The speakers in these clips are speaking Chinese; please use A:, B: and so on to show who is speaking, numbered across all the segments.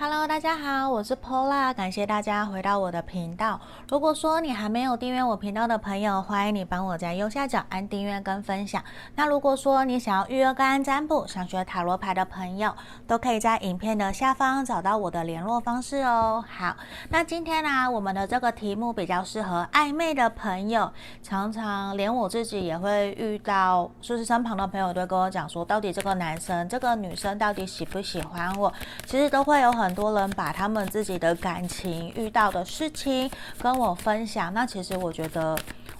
A: Hello，大家好，我是 Pola，感谢大家回到我的频道。如果说你还没有订阅我频道的朋友，欢迎你帮我在右下角按订阅跟分享。那如果说你想要预约个案占卜、想学塔罗牌的朋友，都可以在影片的下方找到我的联络方式哦。好，那今天呢、我们的这个题目比较适合暧昧的朋友，常常连我自己也会遇到，就是身旁的朋友都会跟我讲说，到底这个男生、这个女生到底喜不喜欢我？其实都会有很。很多人把他们自己的感情遇到的事情跟我分享，那其实我觉得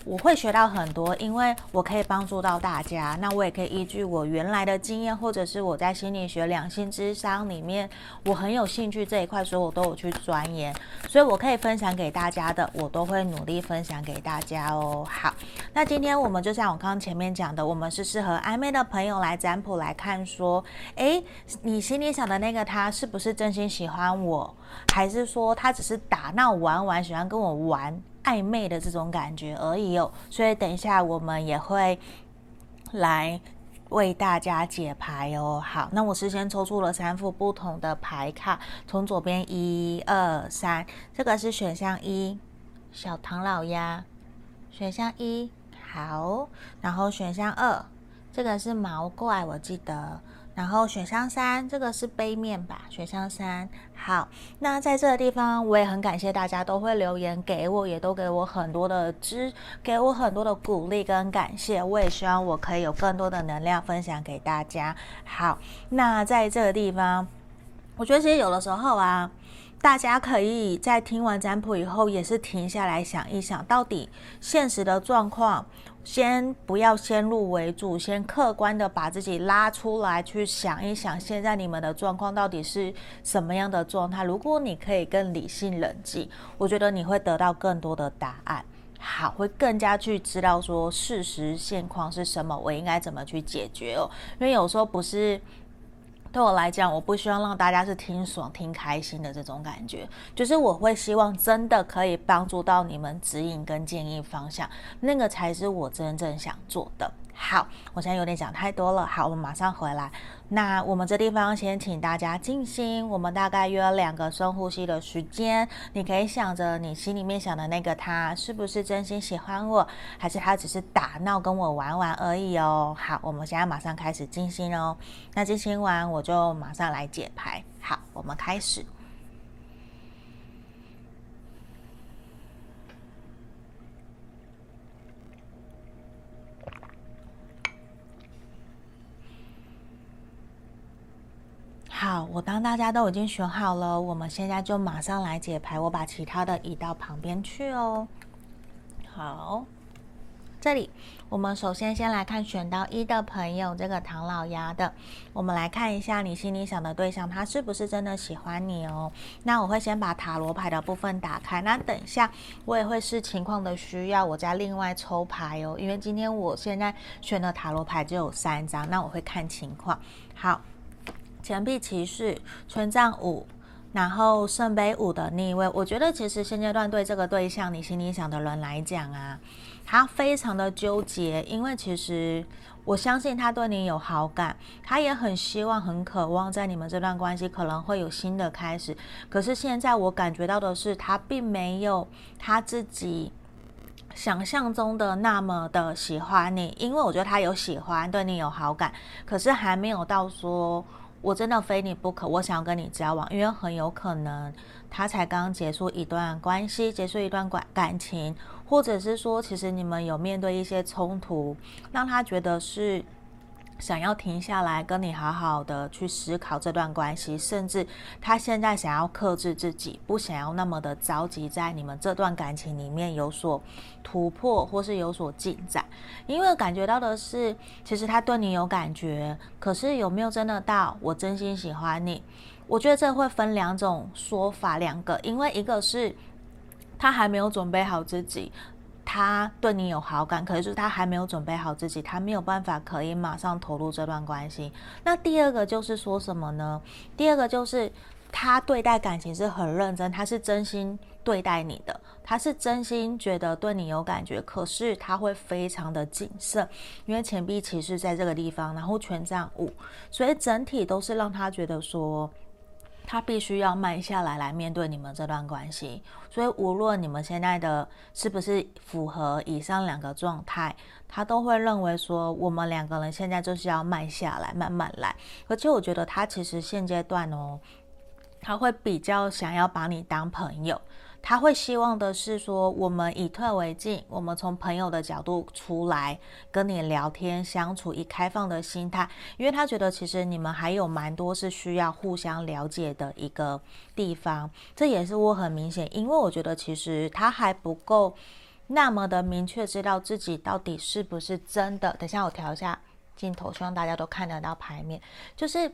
A: 我会学到很多，因为我可以帮助到大家。那我也可以依据我原来的经验，或者是我在心理学、两性咨商里面，我很有兴趣这一块，所以我都有去钻研。所以我可以分享给大家的，我都会努力分享给大家哦。好，那今天我们就像我刚刚前面讲的，我们是适合暧昧的朋友来占卜来看，说，诶，你心里想的那个他是不是真心喜欢我，还是说他只是打闹玩玩，喜欢跟我玩暧昧的这种感觉而已哦。所以等一下我们也会来为大家解牌哦。好，那我事先抽出了三副不同的牌卡，从左边一二三，这个是选项一，小唐老鸭。选项一，好，然后选项二，这个是毛怪，我记得。然后选项三，这个是杯面吧？选项三，好。那在这个地方，我也很感谢大家都会留言给我，也都给我很多的支，给我很多的鼓励跟感谢。我也希望我可以有更多的能量分享给大家。好，那在这个地方，我觉得其实有的时候啊，大家可以在听完占卜以后，也是停下来想一想，到底现实的状况。先不要先入为主，先客观的把自己拉出来，去想一想，现在你们的状况到底是什么样的状态？如果你可以更理性冷静，我觉得你会得到更多的答案。好，会更加去知道说事实现况是什么，我应该怎么去解决哦。因为有时候不是。对我来讲，我不希望让大家是听爽、听开心的这种感觉，就是我会希望真的可以帮助到你们指引跟建议方向，那个才是我真正想做的。好，我现在有点讲太多了。好，我们马上回来。那我们这地方先请大家静心，我们大概约两个深呼吸的时间。你可以想着你心里面想的那个他，是不是真心喜欢我，还是他只是打闹跟我玩玩而已哦？好，我们现在马上开始静心哦。那静心完，我就马上来解牌。好，我们开始。好，我当大家都已经选好了，我们现在就马上来解牌。我把其他的移到旁边去哦。好，这里我们首先先来看选到一的朋友，这个唐老鸭的，我们来看一下你心里想的对象，他是不是真的喜欢你哦？那我会先把塔罗牌的部分打开，那等一下我也会视情况的需要，我再另外抽牌哦。因为今天我现在选的塔罗牌就有三张，那我会看情况。好。钱币骑士、权杖五，然后圣杯五的逆位。我觉得其实现阶段对这个对象，你心里想的人来讲啊，他非常的纠结，因为其实我相信他对你有好感，他也很希望、很渴望在你们这段关系可能会有新的开始。可是现在我感觉到的是，他并没有他自己想象中的那么的喜欢你，因为我觉得他有喜欢，对你有好感，可是还没有到说。我真的非你不可，我想要跟你交往，因为很有可能他才刚结束一段关系，结束一段感感情，或者是说，其实你们有面对一些冲突，让他觉得是。想要停下来跟你好好的去思考这段关系，甚至他现在想要克制自己，不想要那么的着急在你们这段感情里面有所突破或是有所进展，因为感觉到的是，其实他对你有感觉，可是有没有真的到我真心喜欢你？我觉得这会分两种说法，两个，因为一个是他还没有准备好自己。他对你有好感，可是他还没有准备好自己，他没有办法可以马上投入这段关系。那第二个就是说什么呢？第二个就是他对待感情是很认真，他是真心对待你的，他是真心觉得对你有感觉，可是他会非常的谨慎，因为钱币骑士在这个地方，然后权杖五，所以整体都是让他觉得说。他必须要慢下来来面对你们这段关系，所以无论你们现在的是不是符合以上两个状态，他都会认为说我们两个人现在就是要慢下来，慢慢来。而且我觉得他其实现阶段哦，他会比较想要把你当朋友。他会希望的是说，我们以退为进，我们从朋友的角度出来跟你聊天相处，以开放的心态，因为他觉得其实你们还有蛮多是需要互相了解的一个地方。这也是我很明显，因为我觉得其实他还不够那么的明确知道自己到底是不是真的。等一下我调一下镜头，希望大家都看得到牌面，就是。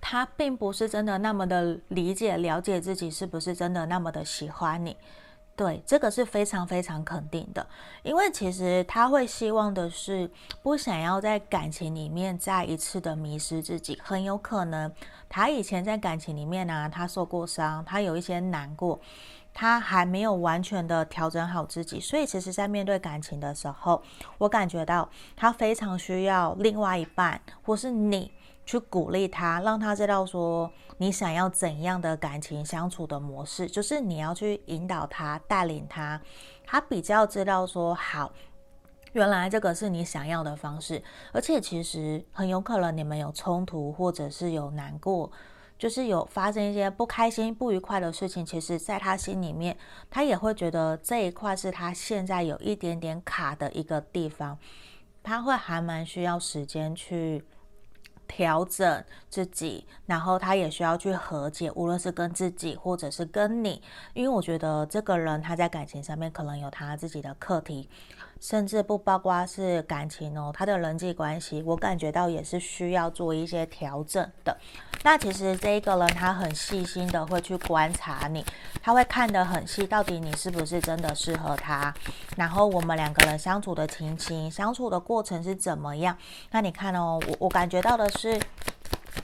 A: 他并不是真的那么的理解、了解自己是不是真的那么的喜欢你，对，这个是非常非常肯定的。因为其实他会希望的是不想要在感情里面再一次的迷失自己。很有可能他以前在感情里面呢、他受过伤，他有一些难过，他还没有完全的调整好自己，所以其实在面对感情的时候，我感觉到他非常需要另外一半，或是你。去鼓励他，让他知道说你想要怎样的感情相处的模式，就是你要去引导他、带领他，他比较知道说好，原来这个是你想要的方式，而且其实很有可能你们有冲突，或者是有难过，就是有发生一些不开心、不愉快的事情，其实在他心里面，他也会觉得这一块是他现在有一点点卡的一个地方，他会还蛮需要时间去。调整自己，然后他也需要去和解，无论是跟自己或者是跟你，因为我觉得这个人他在感情上面可能有他自己的课题。甚至不包括是感情哦，他的人际关系，我感觉到也是需要做一些调整的。那其实这一个人他很细心的会去观察你，他会看得很细，到底你是不是真的适合他，然后我们两个人相处的情形、相处的过程是怎么样？那你看哦，我我感觉到的是。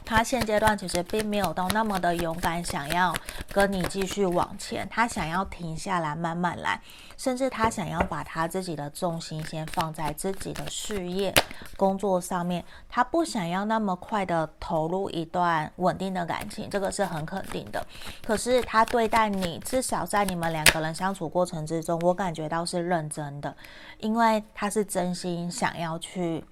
A: 他现阶段其实并没有到那么的勇敢，想要跟你继续往前。他想要停下来，慢慢来，甚至他想要把他自己的重心先放在自己的事业、工作上面。他不想要那么快的投入一段稳定的感情，这个是很肯定的。可是他对待你，至少在你们两个人相处过程之中，我感觉到是认真的，因为他是真心想要去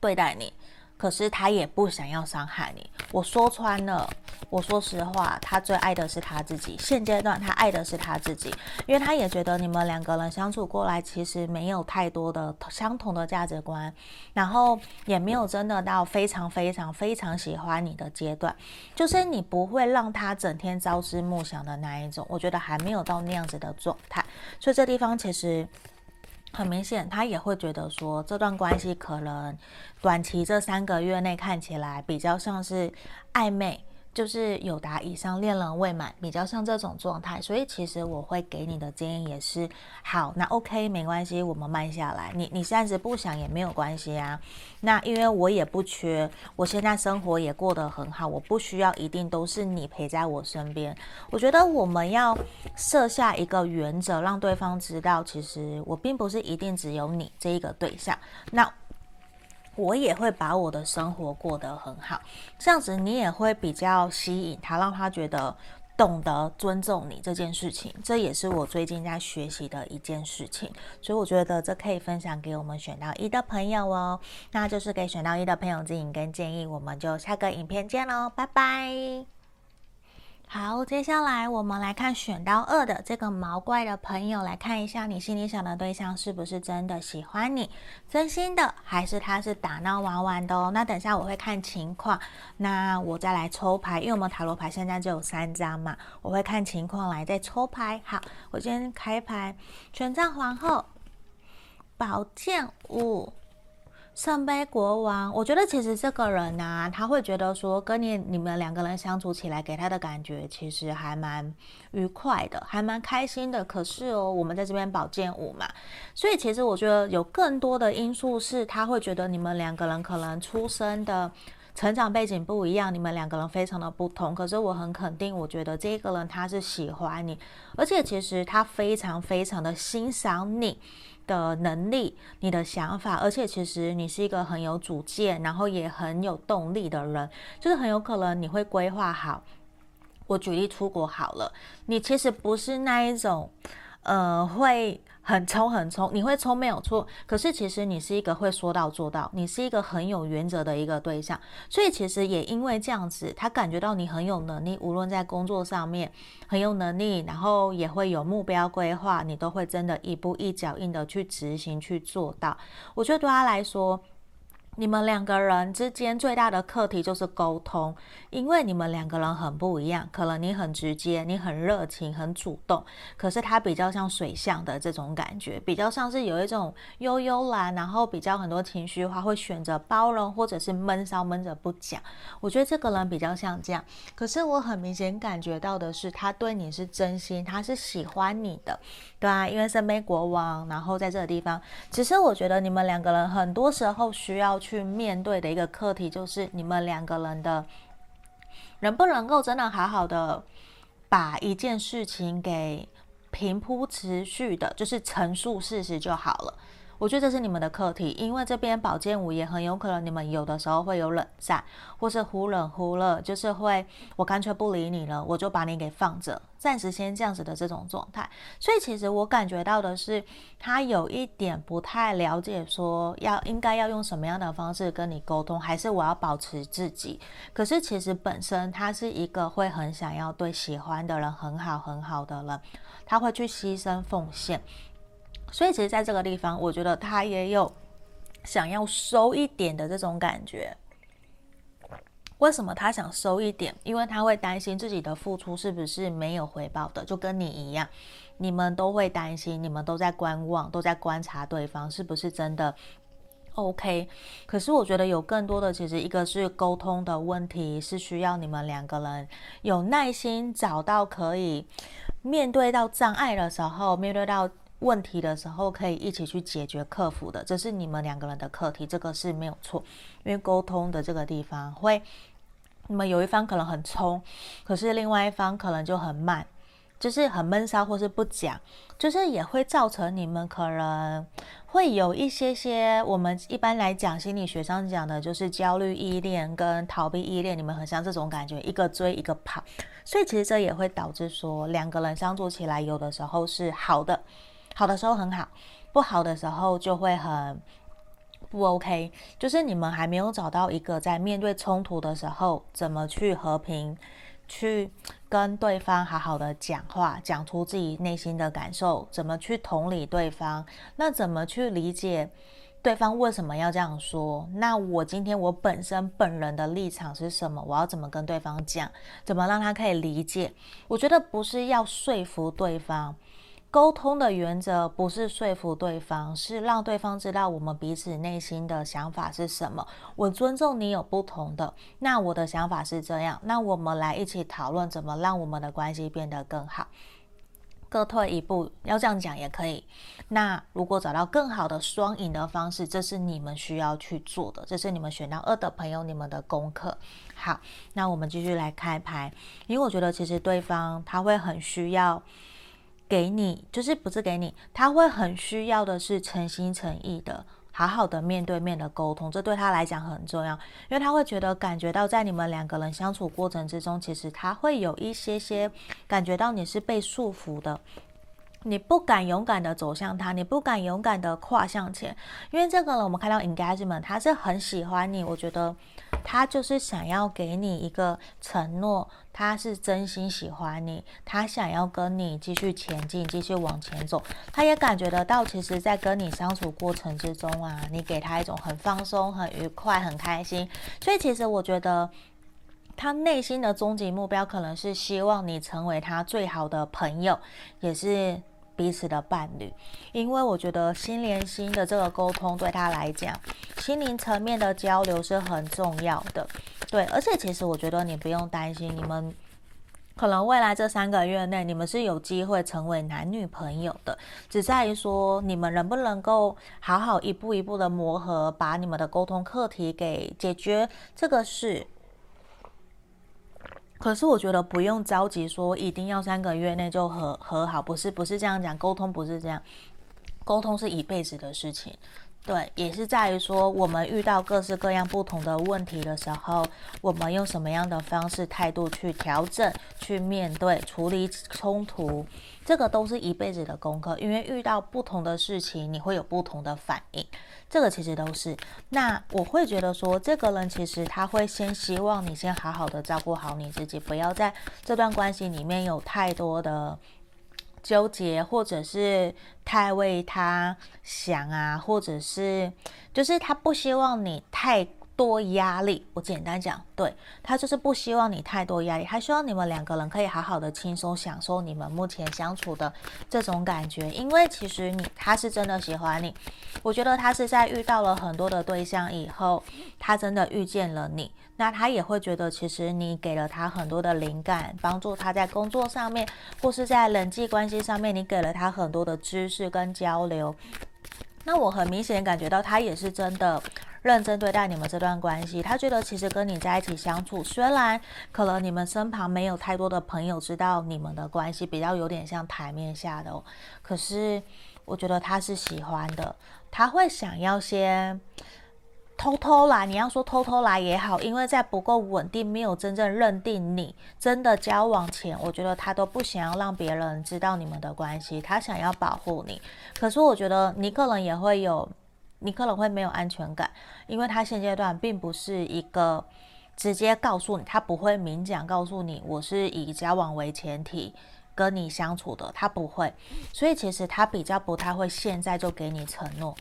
A: 对待你。可是他也不想要伤害你。我说穿了，我说实话，他最爱的是他自己。现阶段他爱的是他自己，因为他也觉得你们两个人相处过来，其实没有太多的相同的价值观，然后也没有真的到非常非常非常喜欢你的阶段，就是你不会让他整天朝思暮想的那一种。我觉得还没有到那样子的状态，所以这地方其实。很明显，他也会觉得说，这段关系可能短期这三个月内看起来比较像是暧昧。就是友达以上恋人未满，比较像这种状态，所以其实我会给你的建议也是好，那 OK 没关系，我们慢下来。你你暂时不想也没有关系啊。那因为我也不缺，我现在生活也过得很好，我不需要一定都是你陪在我身边。我觉得我们要设下一个原则，让对方知道，其实我并不是一定只有你这一个对象。那。我也会把我的生活过得很好，这样子你也会比较吸引他，让他觉得懂得尊重你这件事情，这也是我最近在学习的一件事情，所以我觉得这可以分享给我们选到一的朋友哦，那就是给选到一的朋友指引跟建议，我们就下个影片见喽，拜拜。好，接下来我们来看选到二的这个毛怪的朋友，来看一下你心里想的对象是不是真的喜欢你，真心的，还是他是打闹玩玩的哦？那等下我会看情况，那我再来抽牌，因为我们塔罗牌现在就有三张嘛，我会看情况来再抽牌。好，我先开牌，权杖皇后，宝剑五。圣杯国王，我觉得其实这个人呢、他会觉得说跟你你们两个人相处起来，给他的感觉其实还蛮愉快的，还蛮开心的。可是哦，我们在这边宝剑五嘛，所以其实我觉得有更多的因素是，他会觉得你们两个人可能出生的成长背景不一样，你们两个人非常的不同。可是我很肯定，我觉得这个人他是喜欢你，而且其实他非常非常的欣赏你。的能力，你的想法，而且其实你是一个很有主见，然后也很有动力的人，就是很有可能你会规划好我举例出国好了，你其实不是那一种，呃，会。很冲很冲，你会冲没有错，可是其实你是一个会说到做到，你是一个很有原则的一个对象，所以其实也因为这样子，他感觉到你很有能力，无论在工作上面很有能力，然后也会有目标规划，你都会真的一步一脚印的去执行去做到。我觉得对他来说。你们两个人之间最大的课题就是沟通，因为你们两个人很不一样。可能你很直接，你很热情，很主动，可是他比较像水象的这种感觉，比较像是有一种悠悠然，然后比较很多情绪化，会选择包容或者是闷骚闷着不讲。我觉得这个人比较像这样，可是我很明显感觉到的是，他对你是真心，他是喜欢你的，对啊，因为圣杯国王，然后在这个地方，其实我觉得你们两个人很多时候需要。去面对的一个课题，就是你们两个人的，能不能够真的好好的把一件事情给平铺持续的，就是陈述事实就好了。我觉得这是你们的课题，因为这边宝剑五也很有可能你们有的时候会有冷战，或是忽冷忽热，就是会我干脆不理你了，我就把你给放着，暂时先这样子的这种状态。所以其实我感觉到的是，他有一点不太了解，说要应该要用什么样的方式跟你沟通，还是我要保持自己。可是其实本身他是一个会很想要对喜欢的人很好很好的人，他会去牺牲奉献。所以其实，在这个地方，我觉得他也有想要收一点的这种感觉。为什么他想收一点？因为他会担心自己的付出是不是没有回报的，就跟你一样，你们都会担心，你们都在观望，都在观察对方是不是真的 OK。可是我觉得有更多的，其实一个是沟通的问题，是需要你们两个人有耐心，找到可以面对到障碍的时候，面对到。问题的时候可以一起去解决克服的，这是你们两个人的课题，这个是没有错。因为沟通的这个地方会，你们有一方可能很冲，可是另外一方可能就很慢，就是很闷骚或是不讲，就是也会造成你们可能会有一些些我们一般来讲心理学上讲的就是焦虑依恋跟逃避依恋，你们很像这种感觉，一个追一个跑，所以其实这也会导致说两个人相处起来有的时候是好的。好的时候很好，不好的时候就会很不 OK。就是你们还没有找到一个在面对冲突的时候，怎么去和平，去跟对方好好的讲话，讲出自己内心的感受，怎么去同理对方，那怎么去理解对方为什么要这样说？那我今天我本身本人的立场是什么？我要怎么跟对方讲？怎么让他可以理解？我觉得不是要说服对方。沟通的原则不是说服对方，是让对方知道我们彼此内心的想法是什么。我尊重你有不同的，那我的想法是这样，那我们来一起讨论怎么让我们的关系变得更好。各退一步，要这样讲也可以。那如果找到更好的双赢的方式，这是你们需要去做的，这是你们选到二的朋友你们的功课。好，那我们继续来开牌，因为我觉得其实对方他会很需要。给你就是不是给你，他会很需要的是诚心诚意的，好好的面对面的沟通，这对他来讲很重要，因为他会觉得感觉到在你们两个人相处过程之中，其实他会有一些些感觉到你是被束缚的。你不敢勇敢的走向他，你不敢勇敢的跨向前，因为这个人我们看到 engagement，他是很喜欢你，我觉得他就是想要给你一个承诺，他是真心喜欢你，他想要跟你继续前进，继续往前走，他也感觉得到，其实在跟你相处过程之中啊，你给他一种很放松、很愉快、很开心，所以其实我觉得他内心的终极目标可能是希望你成为他最好的朋友，也是。彼此的伴侣，因为我觉得心连心的这个沟通对他来讲，心灵层面的交流是很重要的。对，而且其实我觉得你不用担心，你们可能未来这三个月内，你们是有机会成为男女朋友的，只在于说你们能不能够好好一步一步的磨合，把你们的沟通课题给解决，这个是。可是我觉得不用着急，说一定要三个月内就和和好，不是不是这样讲，沟通不是这样，沟通是一辈子的事情。对，也是在于说，我们遇到各式各样不同的问题的时候，我们用什么样的方式、态度去调整、去面对、处理冲突，这个都是一辈子的功课。因为遇到不同的事情，你会有不同的反应，这个其实都是。那我会觉得说，这个人其实他会先希望你先好好的照顾好你自己，不要在这段关系里面有太多的。纠结，或者是太为他想啊，或者是就是他不希望你太多压力。我简单讲，对，他就是不希望你太多压力，他希望你们两个人可以好好的轻松享受你们目前相处的这种感觉。因为其实你他是真的喜欢你，我觉得他是在遇到了很多的对象以后，他真的遇见了你。那他也会觉得，其实你给了他很多的灵感，帮助他在工作上面，或是在人际关系上面，你给了他很多的知识跟交流。那我很明显感觉到，他也是真的认真对待你们这段关系。他觉得，其实跟你在一起相处，虽然可能你们身旁没有太多的朋友知道你们的关系，比较有点像台面下的，可是我觉得他是喜欢的，他会想要先。偷偷来，你要说偷偷来也好，因为在不够稳定、没有真正认定你真的交往前，我觉得他都不想要让别人知道你们的关系，他想要保护你。可是我觉得你可能也会有，你可能会没有安全感，因为他现阶段并不是一个直接告诉你，他不会明讲告诉你，我是以交往为前提跟你相处的，他不会。所以其实他比较不太会现在就给你承诺，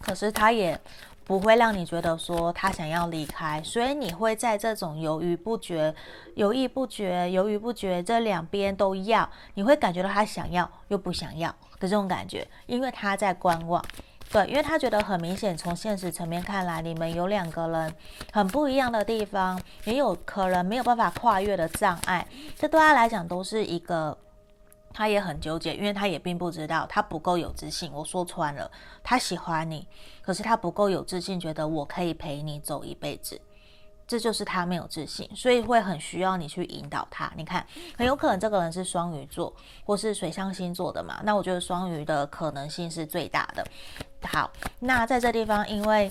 A: 可是他也。不会让你觉得说他想要离开，所以你会在这种犹豫不决、犹豫不决、犹豫不决这两边都要，你会感觉到他想要又不想要的这种感觉，因为他在观望，对，因为他觉得很明显，从现实层面看来，你们有两个人很不一样的地方，也有可能没有办法跨越的障碍，这对他来讲都是一个。他也很纠结，因为他也并不知道，他不够有自信。我说穿了，他喜欢你，可是他不够有自信，觉得我可以陪你走一辈子，这就是他没有自信，所以会很需要你去引导他。你看，很有可能这个人是双鱼座或是水象星座的嘛，那我觉得双鱼的可能性是最大的。好，那在这地方，因为。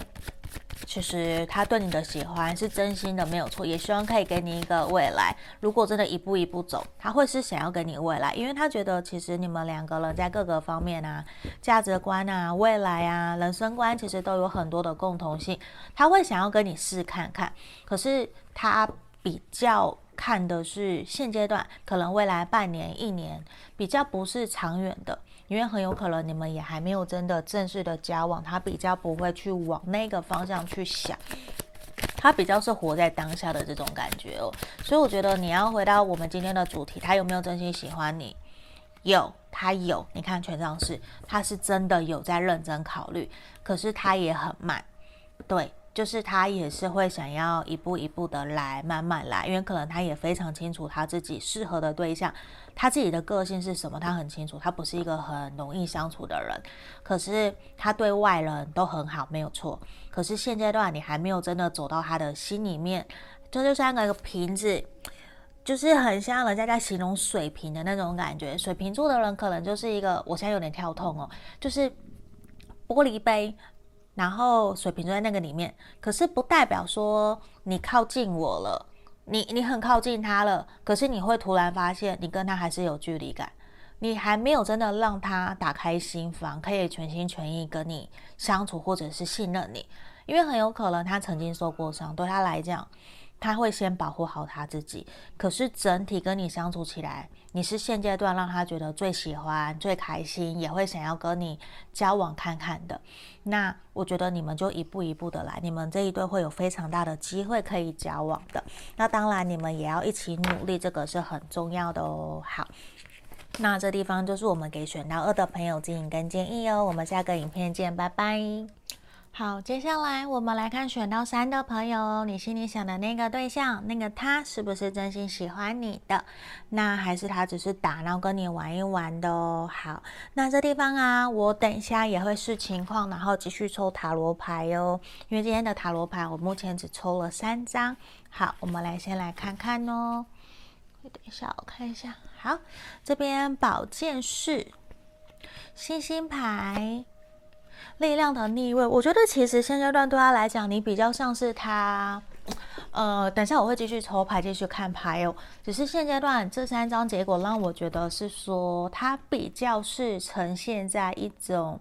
A: 其实他对你的喜欢是真心的，没有错，也希望可以给你一个未来。如果真的一步一步走，他会是想要给你未来，因为他觉得其实你们两个人在各个方面啊，价值观啊、未来啊、人生观，其实都有很多的共同性。他会想要跟你试看看，可是他比较看的是现阶段，可能未来半年、一年，比较不是长远的。因为很有可能你们也还没有真的正式的交往，他比较不会去往那个方向去想，他比较是活在当下的这种感觉哦。所以我觉得你要回到我们今天的主题，他有没有真心喜欢你？有，他有。你看权杖四，他是真的有在认真考虑，可是他也很慢，对。就是他也是会想要一步一步的来，慢慢来，因为可能他也非常清楚他自己适合的对象，他自己的个性是什么，他很清楚，他不是一个很容易相处的人，可是他对外人都很好，没有错。可是现阶段你还没有真的走到他的心里面，这就像一个瓶子，就是很像人家在形容水瓶的那种感觉。水瓶座的人可能就是一个，我现在有点跳痛哦，就是玻璃杯。然后水瓶座在那个里面，可是不代表说你靠近我了，你你很靠近他了，可是你会突然发现你跟他还是有距离感，你还没有真的让他打开心房，可以全心全意跟你相处或者是信任你，因为很有可能他曾经受过伤，对他来讲。他会先保护好他自己，可是整体跟你相处起来，你是现阶段让他觉得最喜欢、最开心，也会想要跟你交往看看的。那我觉得你们就一步一步的来，你们这一对会有非常大的机会可以交往的。那当然，你们也要一起努力，这个是很重要的哦。好，那这地方就是我们给选到二的朋友建议跟建议哦。我们下个影片见，拜拜。好，接下来我们来看选到三的朋友，你心里想的那个对象，那个他是不是真心喜欢你的？那还是他只是打闹跟你玩一玩的哦？好，那这地方啊，我等一下也会视情况，然后继续抽塔罗牌哦。因为今天的塔罗牌我目前只抽了三张。好，我们来先来看看哦。等一下，我看一下。好，这边宝剑四，星星牌。力量的逆位，我觉得其实现阶段对他来讲，你比较像是他。呃，等下我会继续抽牌，继续看牌哦。只是现阶段这三张结果让我觉得是说，他比较是呈现在一种。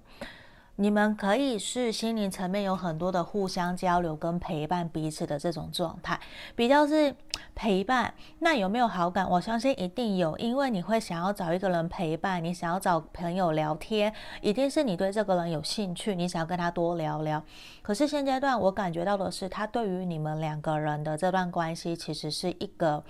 A: 你们可以是心灵层面有很多的互相交流跟陪伴彼此的这种状态，比较是陪伴。那有没有好感？我相信一定有，因为你会想要找一个人陪伴，你想要找朋友聊天，一定是你对这个人有兴趣，你想要跟他多聊聊。可是现阶段我感觉到的是，他对于你们两个人的这段关系，其实是一个。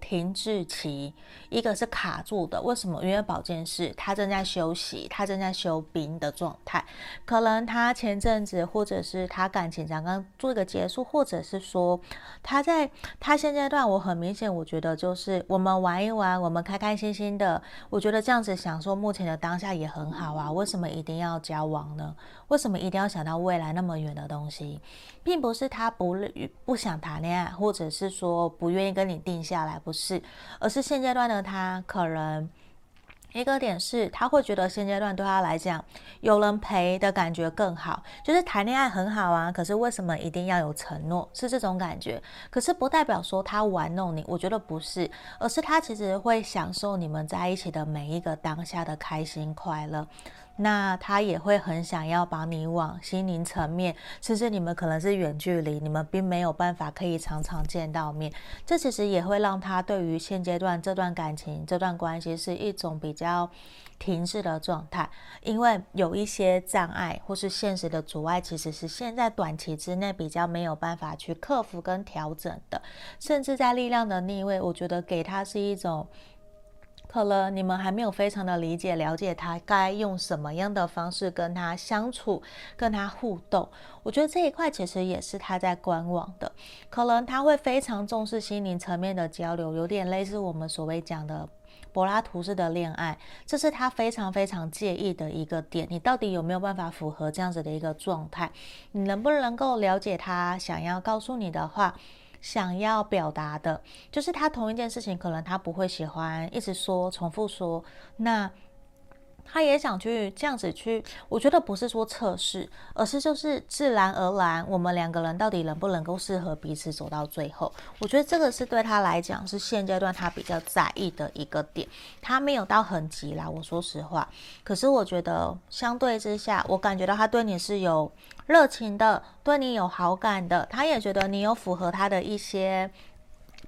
A: 停滞期，一个是卡住的，为什么？因为宝剑侍他正在休息，他正在休兵的状态，可能他前阵子或者是他感情刚刚做一个结束，或者是说他在他现阶段，我很明显，我觉得就是我们玩一玩，我们开开心心的，我觉得这样子享受目前的当下也很好啊。为什么一定要交往呢？为什么一定要想到未来那么远的东西？并不是他不不想谈恋爱，或者是说不愿意跟你定下来，不是，而是现阶段的他可能一个点是，他会觉得现阶段对他来讲，有人陪的感觉更好，就是谈恋爱很好啊，可是为什么一定要有承诺？是这种感觉，可是不代表说他玩弄你，我觉得不是，而是他其实会享受你们在一起的每一个当下的开心快乐。那他也会很想要把你往心灵层面，甚至你们可能是远距离，你们并没有办法可以常常见到面。这其实也会让他对于现阶段这段感情、这段关系是一种比较停滞的状态，因为有一些障碍或是现实的阻碍，其实是现在短期之内比较没有办法去克服跟调整的。甚至在力量的逆位，我觉得给他是一种。可能你们还没有非常的理解、了解他该用什么样的方式跟他相处、跟他互动。我觉得这一块其实也是他在观望的。可能他会非常重视心灵层面的交流，有点类似我们所谓讲的柏拉图式的恋爱，这是他非常非常介意的一个点。你到底有没有办法符合这样子的一个状态？你能不能够了解他想要告诉你的话？想要表达的，就是他同一件事情，可能他不会喜欢一直说、重复说。那他也想去这样子去，我觉得不是说测试，而是就是自然而然，我们两个人到底能不能够适合彼此走到最后？我觉得这个是对他来讲是现阶段他比较在意的一个点。他没有到很急啦，我说实话。可是我觉得相对之下，我感觉到他对你是有。热情的，对你有好感的，他也觉得你有符合他的一些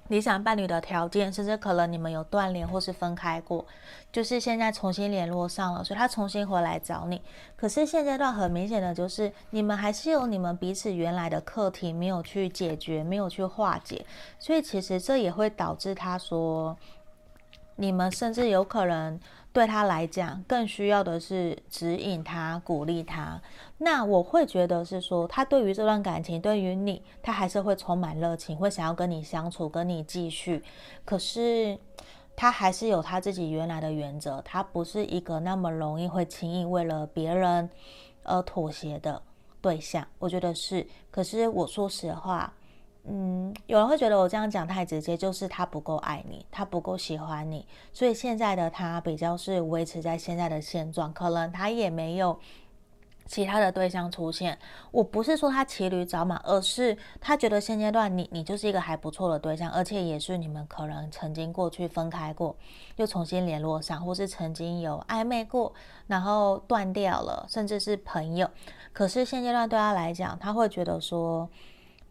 A: 理想伴侣的条件，甚至可能你们有断联或是分开过，就是现在重新联络上了，所以他重新回来找你。可是现阶段很明显的就是，你们还是有你们彼此原来的课题没有去解决，没有去化解，所以其实这也会导致他说，你们甚至有可能。对他来讲，更需要的是指引他、鼓励他。那我会觉得是说，他对于这段感情，对于你，他还是会充满热情，会想要跟你相处，跟你继续。可是他还是有他自己原来的原则，他不是一个那么容易会轻易为了别人而妥协的对象。我觉得是。可是我说实话。嗯，有人会觉得我这样讲太直接，就是他不够爱你，他不够喜欢你，所以现在的他比较是维持在现在的现状，可能他也没有其他的对象出现。我不是说他骑驴找马，而是他觉得现阶段你你就是一个还不错的对象，而且也是你们可能曾经过去分开过，又重新联络上，或是曾经有暧昧过，然后断掉了，甚至是朋友。可是现阶段对他来讲，他会觉得说。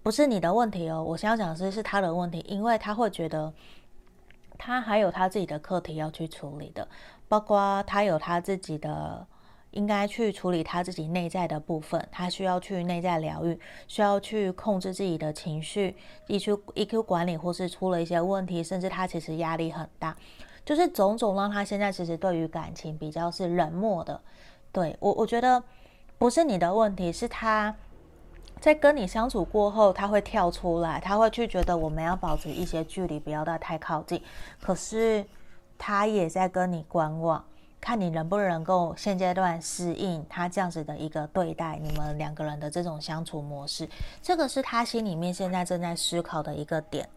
A: 不是你的问题哦，我想要讲的是是他的问题，因为他会觉得他还有他自己的课题要去处理的，包括他有他自己的应该去处理他自己内在的部分，他需要去内在疗愈，需要去控制自己的情绪，EQ EQ 管理，或是出了一些问题，甚至他其实压力很大，就是种种让他现在其实对于感情比较是冷漠的。对，我我觉得不是你的问题，是他。在跟你相处过后，他会跳出来，他会去觉得我们要保持一些距离，不要到太靠近。可是他也在跟你观望，看你能不能够现阶段适应他这样子的一个对待，你们两个人的这种相处模式，这个是他心里面现在正在思考的一个点。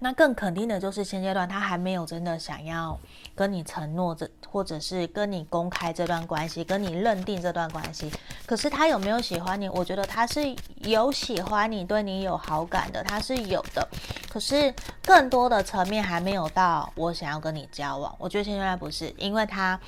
A: 那更肯定的就是现阶段他还没有真的想要跟你承诺这，或者是跟你公开这段关系，跟你认定这段关系。可是他有没有喜欢你？我觉得他是有喜欢你，对你有好感的，他是有的。可是更多的层面还没有到我想要跟你交往。我觉得现阶段不是，因为他。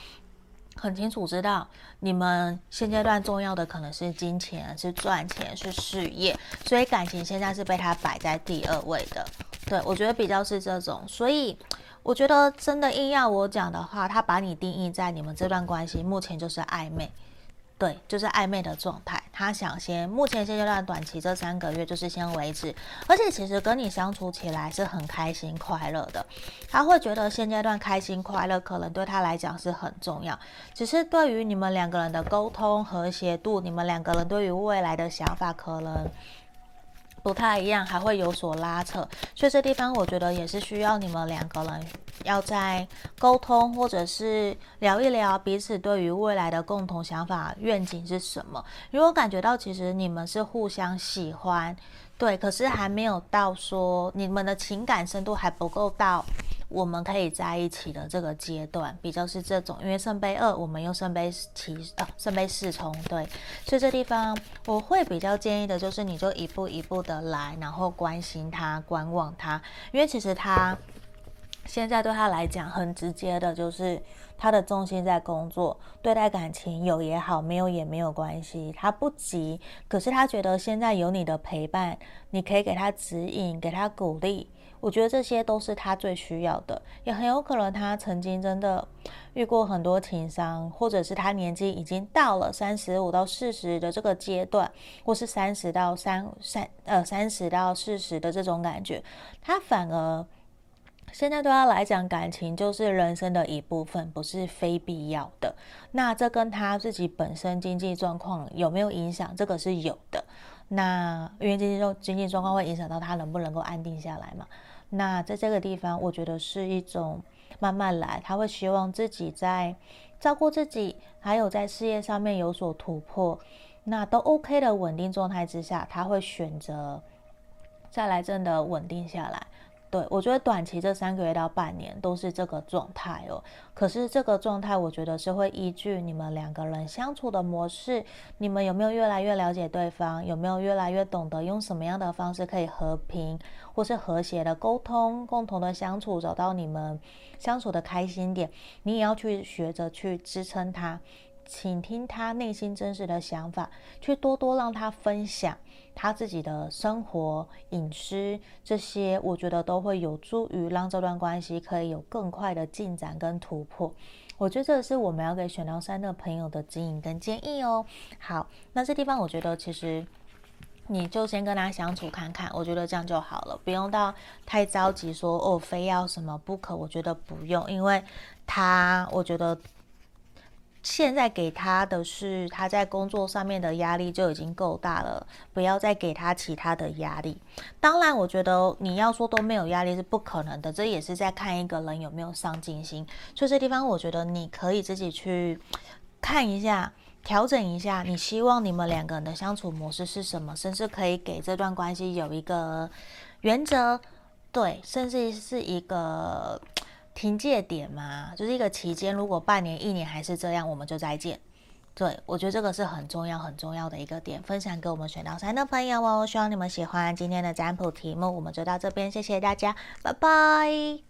A: 很清楚知道你们现阶段重要的可能是金钱，是赚钱，是事业，所以感情现在是被他摆在第二位的。对，我觉得比较是这种，所以我觉得真的硬要我讲的话，他把你定义在你们这段关系目前就是暧昧。对，就是暧昧的状态。他想先，目前现阶段短期这三个月就是先维持，而且其实跟你相处起来是很开心快乐的。他会觉得现阶段开心快乐可能对他来讲是很重要，只是对于你们两个人的沟通和谐度，你们两个人对于未来的想法可能。不太一样，还会有所拉扯，所以这地方我觉得也是需要你们两个人要在沟通，或者是聊一聊彼此对于未来的共同想法、愿景是什么。因为我感觉到其实你们是互相喜欢，对，可是还没有到说你们的情感深度还不够到。我们可以在一起的这个阶段比较是这种，因为圣杯二，我们用圣杯七啊，圣杯四冲，对，所以这地方我会比较建议的就是，你就一步一步的来，然后关心他，观望他，因为其实他现在对他来讲很直接的，就是他的重心在工作，对待感情有也好，没有也没有关系，他不急，可是他觉得现在有你的陪伴，你可以给他指引，给他鼓励。我觉得这些都是他最需要的，也很有可能他曾经真的遇过很多情伤，或者是他年纪已经到了三十五到四十的这个阶段，或是三十到三三呃三十到四十的这种感觉，他反而现在对他来讲，感情就是人生的一部分，不是非必要的。那这跟他自己本身经济状况有没有影响？这个是有的。那因为经济状经济状况会影响到他能不能够安定下来嘛？那在这个地方，我觉得是一种慢慢来，他会希望自己在照顾自己，还有在事业上面有所突破，那都 OK 的稳定状态之下，他会选择再来真的稳定下来。对，我觉得短期这三个月到半年都是这个状态哦。可是这个状态，我觉得是会依据你们两个人相处的模式，你们有没有越来越了解对方，有没有越来越懂得用什么样的方式可以和平或是和谐的沟通，共同的相处，找到你们相处的开心点。你也要去学着去支撑他，倾听他内心真实的想法，去多多让他分享。他自己的生活、饮食这些，我觉得都会有助于让这段关系可以有更快的进展跟突破。我觉得这是我们要给选到三的朋友的指引跟建议哦。好，那这地方我觉得其实你就先跟他相处看看，我觉得这样就好了，不用到太着急说哦，非要什么不可。我觉得不用，因为他我觉得。现在给他的是他在工作上面的压力就已经够大了，不要再给他其他的压力。当然，我觉得你要说都没有压力是不可能的，这也是在看一个人有没有上进心。所以这地方，我觉得你可以自己去看一下，调整一下，你希望你们两个人的相处模式是什么，甚至可以给这段关系有一个原则，对，甚至是一个。凭借点嘛，就是一个期间。如果半年、一年还是这样，我们就再见。对，我觉得这个是很重要、很重要的一个点，分享给我们选到三的朋友哦。希望你们喜欢今天的占卜题目，我们就到这边，谢谢大家，拜拜。